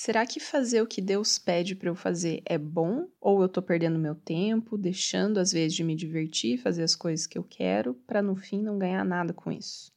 será que fazer o que Deus pede para eu fazer é bom? Ou eu tô perdendo meu tempo, deixando às vezes de me divertir, fazer as coisas que eu quero, para no fim não ganhar nada com isso?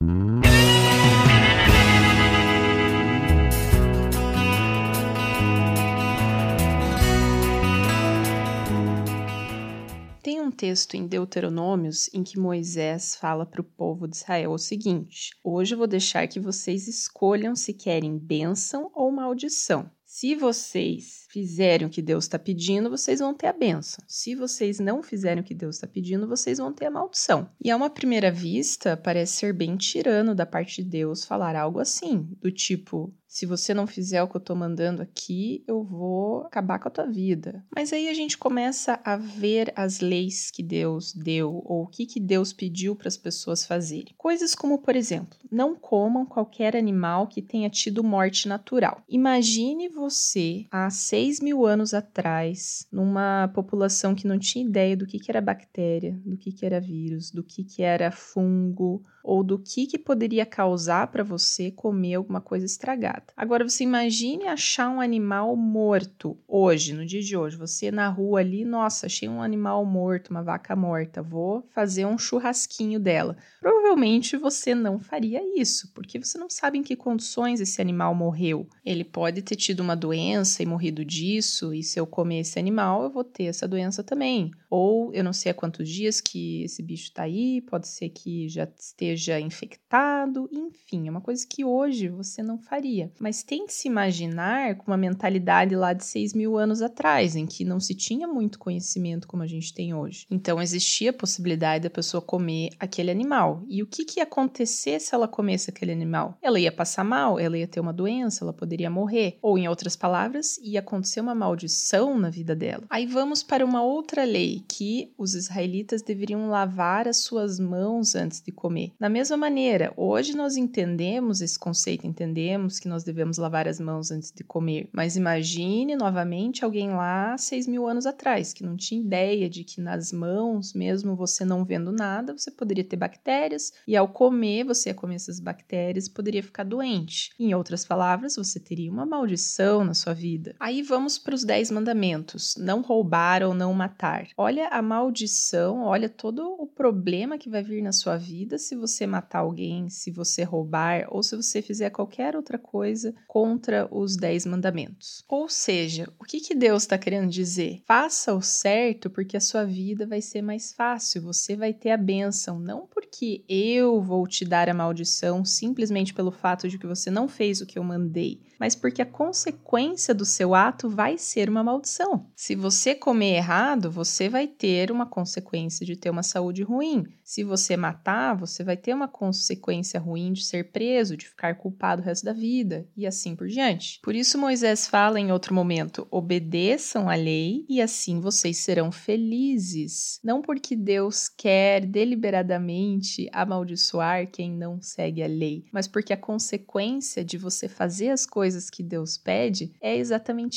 Tem um texto em Deuteronômios em que Moisés fala para o povo de Israel o seguinte: Hoje eu vou deixar que vocês escolham se querem bênção ou maldição. Se vocês fizerem o que Deus está pedindo, vocês vão ter a benção. Se vocês não fizerem o que Deus está pedindo, vocês vão ter a maldição. E a uma primeira vista, parece ser bem tirano da parte de Deus falar algo assim, do tipo: se você não fizer o que eu tô mandando aqui, eu vou acabar com a tua vida. Mas aí a gente começa a ver as leis que Deus deu ou o que, que Deus pediu para as pessoas fazerem. Coisas como, por exemplo, não comam qualquer animal que tenha tido morte natural. Imagine você há 6 mil anos atrás, numa população que não tinha ideia do que, que era bactéria, do que, que era vírus, do que, que era fungo, ou do que, que poderia causar para você comer alguma coisa estragada. Agora você imagine achar um animal morto hoje, no dia de hoje, você na rua ali, nossa, achei um animal morto, uma vaca morta, vou fazer um churrasquinho dela. Provavelmente você não faria isso, porque você não sabe em que condições esse animal morreu. Ele pode ter tido uma doença e morrido disso, e se eu comer esse animal, eu vou ter essa doença também. Ou eu não sei há quantos dias que esse bicho está aí, pode ser que já esteja infectado, enfim, é uma coisa que hoje você não faria. Mas tem que se imaginar com uma mentalidade lá de 6 mil anos atrás, em que não se tinha muito conhecimento como a gente tem hoje. Então existia a possibilidade da pessoa comer aquele animal. E o que, que ia acontecer se ela comesse aquele animal? Ela ia passar mal, ela ia ter uma doença, ela poderia morrer. Ou, em outras palavras, ia acontecer uma maldição na vida dela. Aí vamos para uma outra lei que os israelitas deveriam lavar as suas mãos antes de comer. Da mesma maneira, hoje nós entendemos esse conceito, entendemos que nós devemos lavar as mãos antes de comer. Mas imagine novamente alguém lá seis mil anos atrás, que não tinha ideia de que nas mãos, mesmo você não vendo nada, você poderia ter bactérias e ao comer, você ia comer essas bactérias poderia ficar doente. Em outras palavras, você teria uma maldição na sua vida. Aí vamos para os dez mandamentos: não roubar ou não matar. Olha a maldição, olha todo o problema que vai vir na sua vida se você matar alguém, se você roubar ou se você fizer qualquer outra coisa contra os dez mandamentos. Ou seja, o que, que Deus está querendo dizer? Faça o certo porque a sua vida vai ser mais fácil, você vai ter a bênção, não porque eu vou te dar a maldição simplesmente pelo fato de que você não fez o que eu mandei, mas porque a consequência do seu ato vai ser uma maldição. Se você comer errado, você vai ter uma consequência de ter uma saúde ruim. Se você matar, você vai ter uma consequência ruim de ser preso, de ficar culpado o resto da vida e assim por diante. Por isso, Moisés fala em outro momento: obedeçam a lei e assim vocês serão felizes. Não porque Deus quer deliberadamente amaldiçoar quem não segue a lei, mas porque a consequência de você fazer as coisas que Deus pede é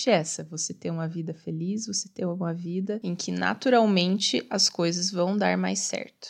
exatamente essa: você ter uma vida feliz, você ter uma vida em que naturalmente as coisas vão dar mais certo.